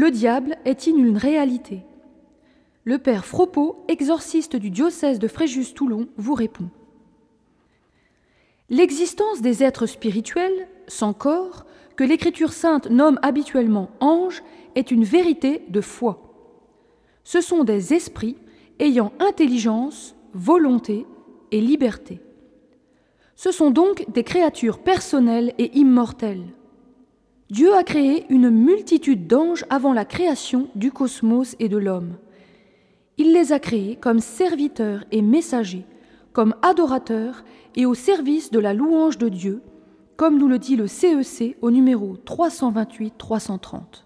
le diable est-il une réalité? Le père Fropeau, exorciste du diocèse de Fréjus-Toulon, vous répond. L'existence des êtres spirituels, sans corps, que l'Écriture sainte nomme habituellement anges, est une vérité de foi. Ce sont des esprits ayant intelligence, volonté et liberté. Ce sont donc des créatures personnelles et immortelles. Dieu a créé une multitude d'anges avant la création du cosmos et de l'homme. Il les a créés comme serviteurs et messagers, comme adorateurs et au service de la louange de Dieu, comme nous le dit le CEC e au numéro 328-330.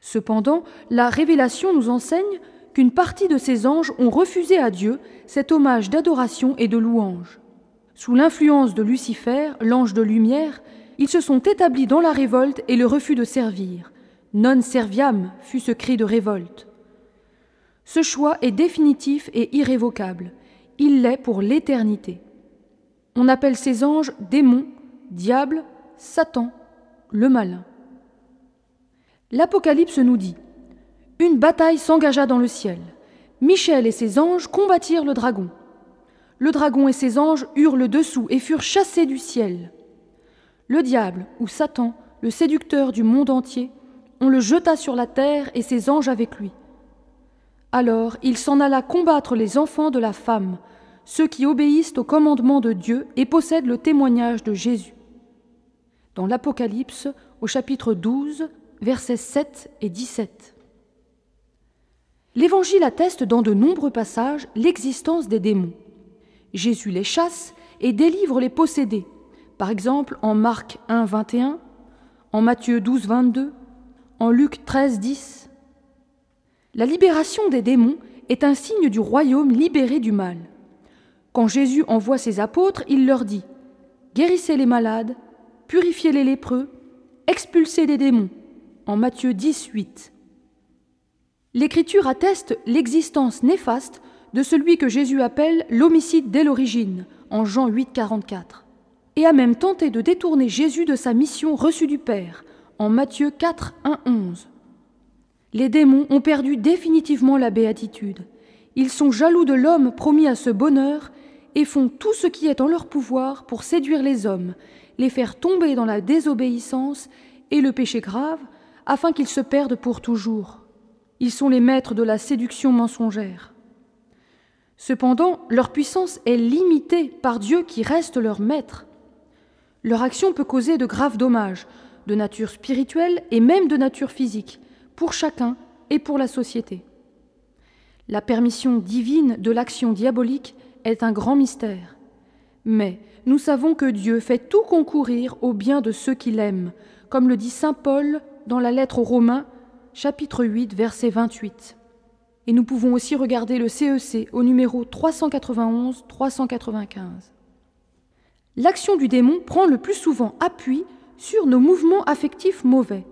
Cependant, la révélation nous enseigne qu'une partie de ces anges ont refusé à Dieu cet hommage d'adoration et de louange. Sous l'influence de Lucifer, l'ange de lumière, ils se sont établis dans la révolte et le refus de servir. Non serviam fut ce cri de révolte. Ce choix est définitif et irrévocable. Il l'est pour l'éternité. On appelle ces anges démons, diables, Satan, le malin. L'Apocalypse nous dit Une bataille s'engagea dans le ciel. Michel et ses anges combattirent le dragon. Le dragon et ses anges eurent le dessous et furent chassés du ciel. Le diable, ou Satan, le séducteur du monde entier, on le jeta sur la terre et ses anges avec lui. Alors il s'en alla combattre les enfants de la femme, ceux qui obéissent au commandement de Dieu et possèdent le témoignage de Jésus. Dans l'Apocalypse, au chapitre 12, versets 7 et 17. L'Évangile atteste dans de nombreux passages l'existence des démons. Jésus les chasse et délivre les possédés, par exemple en Marc 1, 21, en Matthieu 12, 22, en Luc 13, 10. La libération des démons est un signe du royaume libéré du mal. Quand Jésus envoie ses apôtres, il leur dit Guérissez les malades, purifiez les lépreux, expulsez des démons en Matthieu 18. L'Écriture atteste l'existence néfaste de celui que Jésus appelle l'homicide dès l'origine, en Jean 8, 44, et a même tenté de détourner Jésus de sa mission reçue du Père, en Matthieu 4, 1, 11. Les démons ont perdu définitivement la béatitude. Ils sont jaloux de l'homme promis à ce bonheur et font tout ce qui est en leur pouvoir pour séduire les hommes, les faire tomber dans la désobéissance et le péché grave, afin qu'ils se perdent pour toujours. Ils sont les maîtres de la séduction mensongère. Cependant, leur puissance est limitée par Dieu qui reste leur maître. Leur action peut causer de graves dommages, de nature spirituelle et même de nature physique, pour chacun et pour la société. La permission divine de l'action diabolique est un grand mystère. Mais nous savons que Dieu fait tout concourir au bien de ceux qui l'aiment, comme le dit Saint Paul dans la lettre aux Romains, chapitre 8, verset 28. Et nous pouvons aussi regarder le CEC e au numéro 391-395. L'action du démon prend le plus souvent appui sur nos mouvements affectifs mauvais.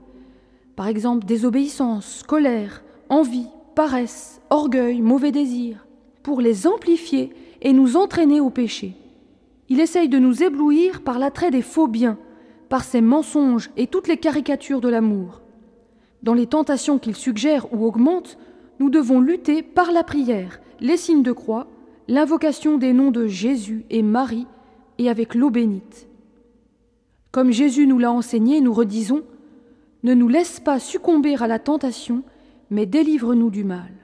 Par exemple, désobéissance, colère, envie, paresse, orgueil, mauvais désir, pour les amplifier et nous entraîner au péché. Il essaye de nous éblouir par l'attrait des faux biens, par ses mensonges et toutes les caricatures de l'amour. Dans les tentations qu'il suggère ou augmente, nous devons lutter par la prière, les signes de croix, l'invocation des noms de Jésus et Marie et avec l'eau bénite. Comme Jésus nous l'a enseigné, nous redisons Ne nous laisse pas succomber à la tentation, mais délivre-nous du mal.